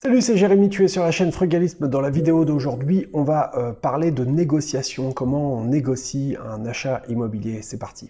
Salut, c'est Jérémy, tu es sur la chaîne Frugalisme. Dans la vidéo d'aujourd'hui, on va euh, parler de négociation, comment on négocie un achat immobilier. C'est parti.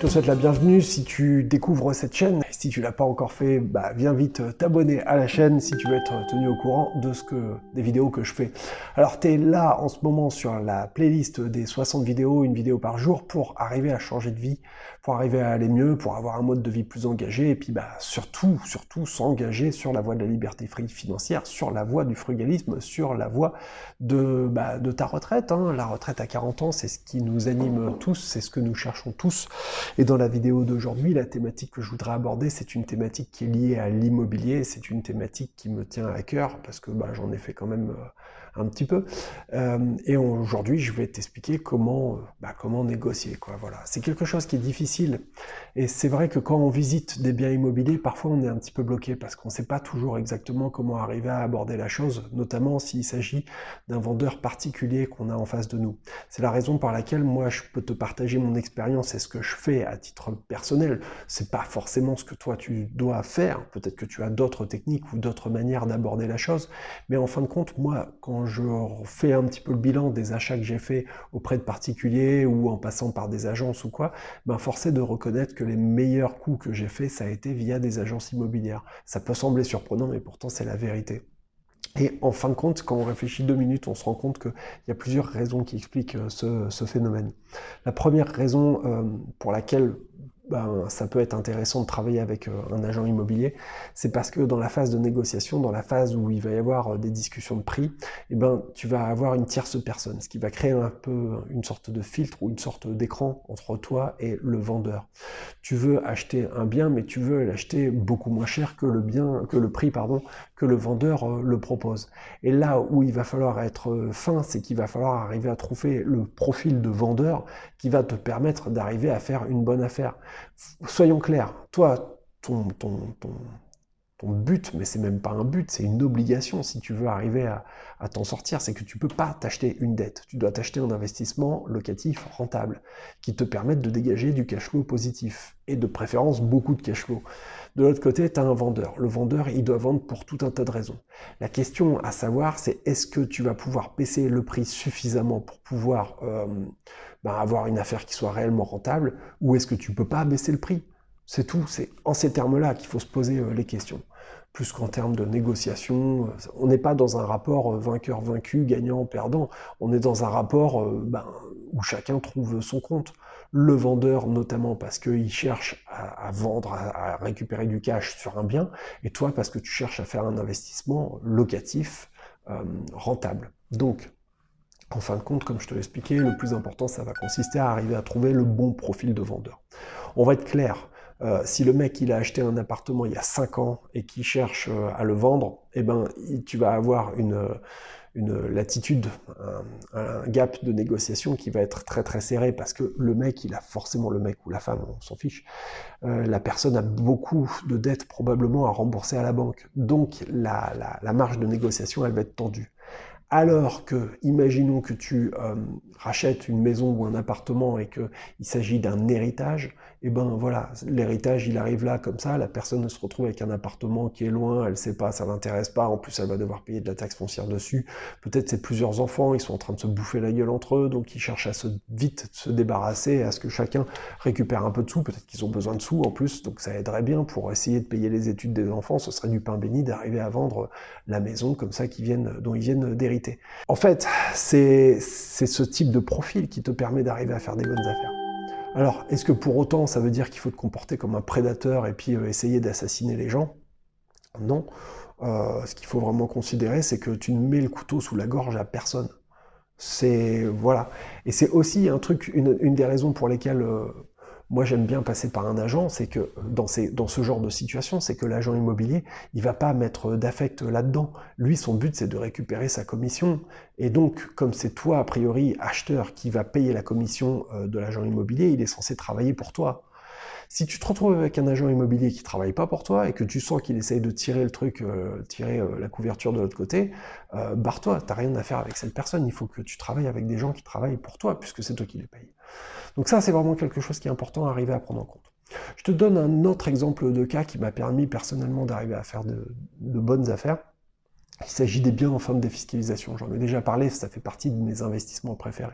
Je te souhaite la bienvenue si tu découvres cette chaîne. Si tu l'as pas encore fait, bah, viens vite t'abonner à la chaîne si tu veux être tenu au courant de ce que des vidéos que je fais. Alors tu es là en ce moment sur la playlist des 60 vidéos, une vidéo par jour pour arriver à changer de vie, pour arriver à aller mieux, pour avoir un mode de vie plus engagé et puis bah surtout surtout s'engager sur la voie de la liberté financière, sur la voie du frugalisme, sur la voie de bah, ta retraite. Hein. La retraite à 40 ans, c'est ce qui nous anime tous, c'est ce que nous cherchons tous. Et dans la vidéo d'aujourd'hui, la thématique que je voudrais aborder, c'est une thématique qui est liée à l'immobilier, c'est une thématique qui me tient à cœur, parce que bah, j'en ai fait quand même euh, un petit peu. Euh, et aujourd'hui, je vais t'expliquer comment, euh, bah, comment négocier. Quoi. Voilà. C'est quelque chose qui est difficile. Et c'est vrai que quand on visite des biens immobiliers, parfois on est un petit peu bloqué parce qu'on ne sait pas toujours exactement comment arriver à aborder la chose, notamment s'il s'agit d'un vendeur particulier qu'on a en face de nous. C'est la raison par laquelle moi je peux te partager mon expérience et ce que je fais à titre personnel. C'est pas forcément ce que toi tu dois faire. Peut-être que tu as d'autres techniques ou d'autres manières d'aborder la chose. Mais en fin de compte, moi, quand je fais un petit peu le bilan des achats que j'ai fait auprès de particuliers ou en passant par des agences ou quoi, ben forcé de reconnaître que les meilleurs coups que j'ai fait, ça a été via des agences immobilières. Ça peut sembler surprenant, mais pourtant c'est la vérité. Et en fin de compte, quand on réfléchit deux minutes, on se rend compte qu'il y a plusieurs raisons qui expliquent euh, ce, phénomène. La première raison euh, pour laquelle ben, ça peut être intéressant de travailler avec euh, un agent immobilier, c'est parce que dans la phase de négociation, dans la phase où il va y avoir euh, des discussions de prix, eh ben, tu vas avoir une tierce personne, ce qui va créer un peu une sorte de filtre ou une sorte d'écran entre toi et le vendeur. Tu veux acheter un bien, mais tu veux l'acheter beaucoup moins cher que le bien, que le prix, pardon, le vendeur euh, le propose. Et là où il va falloir être fin, c'est qu'il va falloir arriver à trouver le profil de vendeur qui va te permettre d'arriver à faire une bonne affaire soyons clairs, toi, ton, ton, ton, ton but, mais c'est même pas un but, c'est une obligation si tu veux arriver à, t'en sortir, c'est que tu peux pas t'acheter une dette. Tu dois t'acheter un investissement locatif rentable qui te permette de dégager du cash flow positif et de préférence beaucoup de cash flow. De l'autre côté, tu as un vendeur. Le vendeur, il doit vendre pour tout un tas de raisons. La question à savoir, c'est est-ce que tu vas pouvoir baisser le prix suffisamment pour pouvoir euh, ben, avoir une affaire qui soit réellement rentable ou est-ce que tu peux pas baisser le prix? C'est tout. C'est en ces termes-là qu'il faut se poser euh, les questions plus qu'en termes de négociation. Euh, on n'est pas dans un rapport vainqueur-vaincu, gagnant-perdant. On est dans un rapport ben, où chacun trouve son compte le vendeur notamment parce qu'il cherche à, vendre, à, récupérer du cash sur un bien, et toi parce que tu cherches à faire un investissement locatif euh, rentable. Donc, en fin de compte, comme je te l'expliquais, le plus important, ça va consister à arriver à trouver le bon profil de vendeur. On va être clair, euh, si le mec il a acheté un appartement il y a 5 ans et qui cherche euh, à le vendre, eh ben tu vas avoir une une latitude, un, gap de négociation qui va être très très serré parce que le mec, il a forcément le mec ou la femme, on s'en fiche. Euh, la personne a beaucoup de dettes probablement à rembourser à la banque. Donc la, la marge de négociation, elle va être tendue. Alors que, imaginons que tu euh, rachètes une maison ou un appartement et qu'il s'agit d'un héritage, et eh ben voilà, l'héritage il arrive là comme ça, la personne se retrouve avec un appartement qui est loin, elle sait pas, ça l'intéresse pas, en plus elle va devoir payer de la taxe foncière dessus. Peut-être c'est plusieurs enfants, ils sont en train de se bouffer la gueule entre eux, donc ils cherchent à se vite se débarrasser, à ce que chacun récupère un peu de sous. Peut-être qu'ils ont besoin de sous en plus, donc ça aiderait bien pour essayer de payer les études des enfants. Ce serait du pain béni d'arriver à vendre la maison comme ça viennent, dont ils viennent En fait, c'est ce type de profil qui te permet d'arriver à faire des bonnes affaires. Alors, est-ce que pour autant ça veut dire qu'il faut te comporter comme un prédateur et puis euh, essayer d'assassiner les gens? Non. Euh, ce qu'il faut vraiment considérer, c'est que tu ne mets le couteau sous la gorge à personne. C'est voilà. Et c'est aussi un truc, une, des raisons pour lesquelles euh, moi j'aime bien passer par un agent, c'est que dans, ces, dans ce genre de situation, c'est que l'agent immobilier, il va pas mettre d'affect là-dedans. Lui, son but, c'est de récupérer sa commission. Et donc, comme c'est toi, a priori, acheteur, qui va payer la commission euh, de l'agent immobilier, il est censé travailler pour toi. Si tu te retrouves avec un agent immobilier qui travaille pas pour toi et que tu sens qu'il essaye de tirer le truc, euh, tirer euh, la couverture de l'autre côté, barre-toi, t'as rien à faire avec cette personne. Il faut que tu travailles avec des gens qui travaillent pour toi, puisque c'est toi qui les payes. Donc ça, c'est vraiment quelque chose qui est important à arriver à prendre en compte. Je te donne un autre exemple de cas qui m'a permis personnellement d'arriver à faire de bonnes affaires. Il s'agit des biens en fin de défiscalisation. J'en ai déjà parlé, ça fait partie de mes investissements préférés.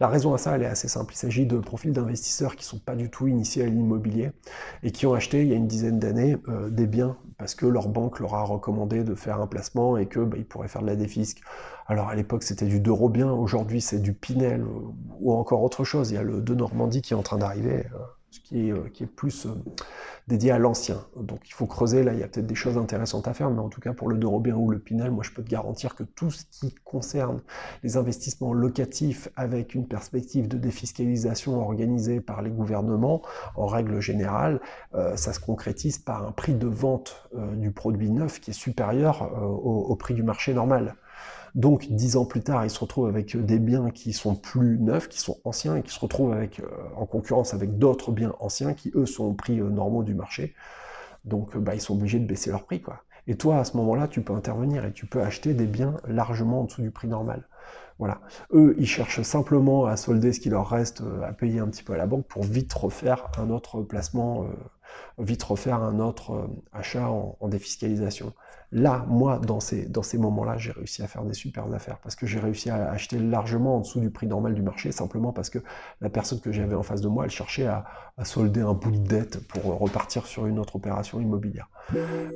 La raison à ça, elle est assez simple. Il s'agit de profils d'investisseurs qui ne sont pas du tout initiés à l'immobilier et qui ont acheté il y a une dizaine d'années euh, des biens parce que leur banque leur a recommandé de faire un placement et qu'ils bah, pourraient faire de la défisque. Alors à l'époque c'était du bien, aujourd'hui c'est du Pinel euh, ou encore autre chose. Il y a le de Normandie qui est en train d'arriver. Qui est, euh, qui est plus euh, dédié à l'ancien. Donc il faut creuser, là il y a peut-être des choses intéressantes à faire, mais en tout cas pour le Dorobien ou le Pinel, moi je peux te garantir que tout ce qui concerne les investissements locatifs avec une perspective de défiscalisation organisée par les gouvernements, en règle générale, euh, ça se concrétise par un prix de vente du produit neuf qui est supérieur au prix du marché normal. Donc, dix ans plus tard, ils se retrouvent avec euh, des biens qui sont plus neufs, qui sont anciens, et qui se retrouvent avec, euh, en concurrence avec d'autres biens anciens qui, eux, sont au prix euh, normaux du marché. Donc, bah, ils sont obligés de baisser leur prix. Quoi. Et toi, à ce moment-là, tu peux intervenir et tu peux acheter des biens largement en dessous du prix normal. Voilà. Eux, ils cherchent simplement à solder ce qui leur reste à payer un petit peu à la banque pour vite refaire un autre placement, vite refaire un autre achat en défiscalisation. Là, moi, dans ces, moments-là, j'ai réussi à faire des super affaires parce que j'ai réussi à acheter largement en dessous du prix normal du marché, simplement parce que la personne que j'avais en face de moi, elle cherchait à, solder un bout de dette pour repartir sur une autre opération immobilière.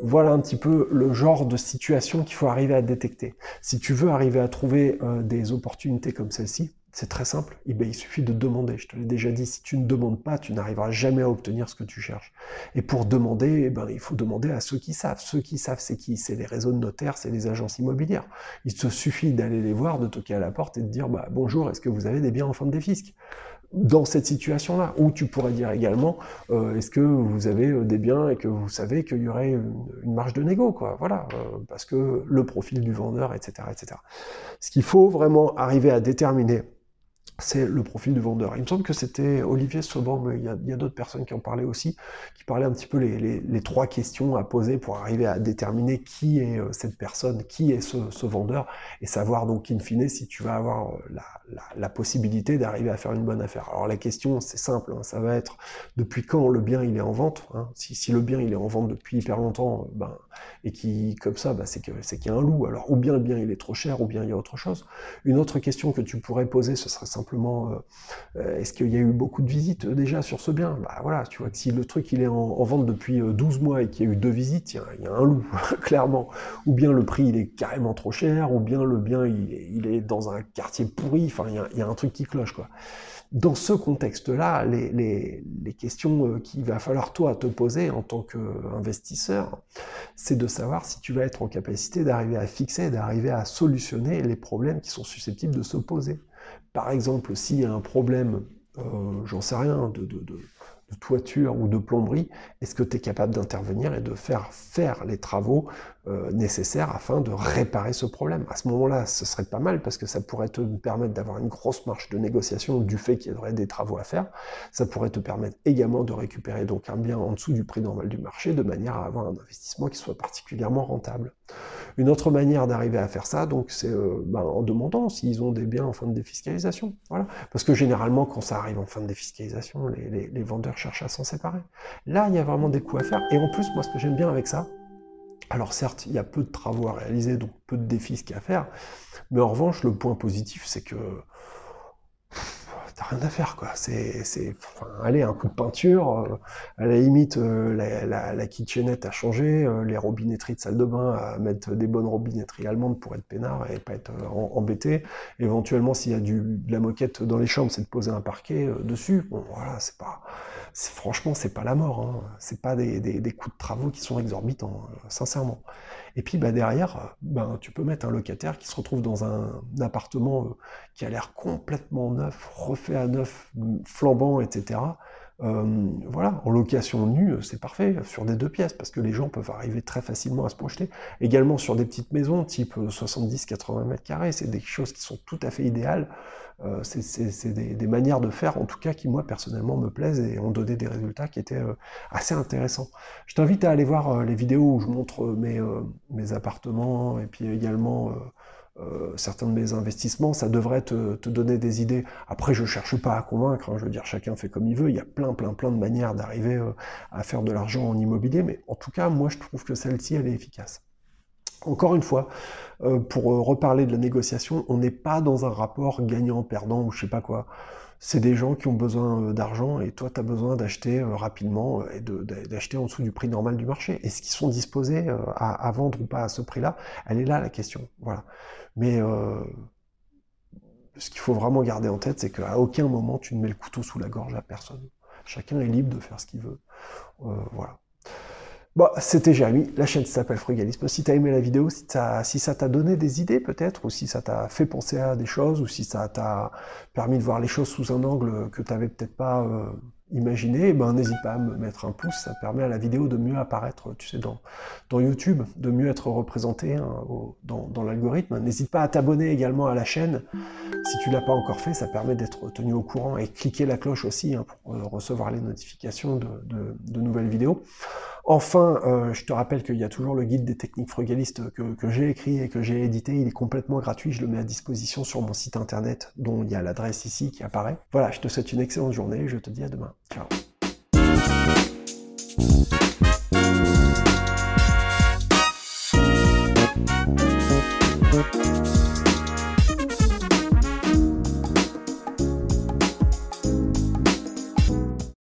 Voilà un petit peu le genre de situation qu'il faut arriver à détecter. Si tu veux arriver à trouver euh, des opportunités comme celle-ci, c'est très simple, eh ben, il suffit de demander. Je te l'ai déjà dit, si tu ne demandes pas, tu n'arriveras jamais à obtenir ce que tu cherches. Et pour demander, eh ben, il faut demander à ceux qui savent. Ceux qui savent, c'est qui? C'est les réseaux de notaires, c'est les agences immobilières. Il te suffit d'aller les voir, de toquer à la porte et de dire bah, bonjour, est-ce que vous avez des biens en fin de défisque dans cette situation-là. Ou tu pourrais dire également, euh, est-ce que vous avez euh, des biens et que vous savez qu'il y aurait une, marge de négo, quoi. Voilà, euh, parce que le profil du vendeur, etc., etc. Ce qu'il faut vraiment arriver à déterminer c'est le profil du vendeur. Il me semble que c'était Olivier Soban, mais il y a, d'autres personnes qui en parlaient aussi, qui parlaient un petit peu les, trois questions à poser pour arriver à déterminer qui est euh, cette personne, qui est ce, vendeur, et savoir donc in fine si tu vas avoir euh, la, possibilité d'arriver à faire une bonne affaire. Alors la question, c'est simple, hein, ça va être depuis quand le bien il est en vente. Hein? Si, le bien il est en vente depuis hyper longtemps, euh, ben, et qui comme ça, ben, c'est qu'il y a un loup. Alors ou bien le bien il est trop cher, ou bien il y a autre chose. Une autre question que tu pourrais poser, ce serait euh, euh, est-ce qu'il y a eu beaucoup de visites euh, déjà sur ce bien? Bah voilà, tu vois que si le truc il est en, vente depuis 12 mois et qu'il y a eu deux visites, il y, a un loup, clairement. Ou bien le prix il est carrément trop cher, ou bien le bien il, est dans un quartier pourri, enfin il y, a, un truc qui cloche quoi. Dans ce contexte-là, les, les, questions qu'il va falloir toi te poser en tant qu'investisseur, c'est de savoir si tu vas être en capacité d'arriver à fixer, d'arriver à solutionner les problèmes qui sont susceptibles de se poser. Par exemple, s'il y a un problème, euh, j'en sais rien, de, de toiture ou de plomberie, est-ce que tu es capable d'intervenir et de faire faire les travaux euh, nécessaires afin de réparer ce problème À ce moment-là, ce serait pas mal parce que ça pourrait te permettre d'avoir une grosse marge de négociation du fait qu'il y aurait des travaux à faire. Ça pourrait te permettre également de récupérer donc un bien en dessous du prix normal du marché de manière à avoir un investissement qui soit particulièrement rentable. Une autre manière d'arriver à faire ça, donc, c'est euh, ben, en demandant s'ils ont des biens en fin de défiscalisation. Voilà. Parce que généralement, quand ça arrive en fin de défiscalisation, les, les vendeurs cherche à s'en séparer. Là, il y a vraiment des coups à faire. Et en plus, moi, ce que j'aime bien avec ça, alors certes, il y a peu de travaux à réaliser, donc peu de défis à faire, mais en revanche, le point positif, c'est que rien à faire, quoi. C'est, c'est, allez, un coup de peinture, euh, à la limite, euh, la, la, kitchenette a changé, euh, les robinetteries de salle de bain à mettre des bonnes robinetteries allemandes pour être peinard et pas être embêté. Éventuellement, s'il y a du, de la moquette dans les chambres, c'est de poser un parquet dessus. Bon, voilà, c'est pas, franchement, c'est pas la mort. Hein. C'est pas des, des, des, coups de travaux qui sont exorbitants, sincèrement. Et puis bah, derrière, ben, tu peux mettre un locataire qui se retrouve dans un, appartement qui a l'air complètement neuf, refait à neuf, flambant, etc. voilà, en location nue, c'est parfait, sur des deux pièces, parce que les gens peuvent arriver très facilement à se projeter. Également sur des petites maisons, type 70-80 mètres carrés, c'est des choses qui sont tout à fait idéales. Euh, c'est des, manières de faire, en tout cas, qui moi personnellement me plaisent et ont donné des résultats qui étaient euh, assez intéressants. Je t'invite à aller voir euh, les vidéos où je montre mes appartements et puis également certains de mes investissements, ça devrait te, donner des idées. Après, je cherche pas à convaincre, hein, je veux dire, chacun fait comme il veut, il y a plein, plein, plein de manières d'arriver à faire de l'argent en immobilier, mais en tout cas, moi, je trouve que celle-ci, elle est efficace. Encore une fois, euh, pour euh, reparler de la négociation, on n'est pas dans un rapport gagnant-perdant ou je sais pas quoi. C'est des gens qui ont besoin euh, d'argent et toi, tu as besoin d'acheter rapidement et d'acheter en dessous du prix normal du marché. Est-ce qu'ils sont disposés à, vendre ou pas à ce prix-là Elle est là la question. Voilà. Mais ce qu'il faut vraiment garder en tête, c'est qu'à aucun moment tu ne mets le couteau sous la gorge à personne. Chacun est libre de faire ce qu'il veut. voilà. Bon, c'était Jérémy, la chaîne s'appelle Frugalisme. Si tu as aimé la vidéo, si, ça t'a donné des idées peut-être, ou si ça t'a fait penser à des choses, ou si ça t'a permis de voir les choses sous un angle que tu n'avais peut-être pas euh, imaginé, eh ben n'hésite pas à me mettre un pouce, ça permet à la vidéo de mieux apparaître, tu sais, dans, YouTube, de mieux être représenté hein, dans, l'algorithme. N'hésite pas à t'abonner également à la chaîne. Si tu l'as pas encore fait, ça permet d'être tenu au courant et cliquer la cloche aussi hein, pour euh, recevoir les notifications de nouvelles vidéos. Enfin, euh, je te rappelle qu'il y a toujours le guide des techniques frugalistes que, que j'ai écrit et que j'ai édité. Il est complètement gratuit. Je le mets à disposition sur mon site internet dont il y a l'adresse ici qui apparaît. Voilà, je te souhaite une excellente journée. Je te dis à demain. Tchau.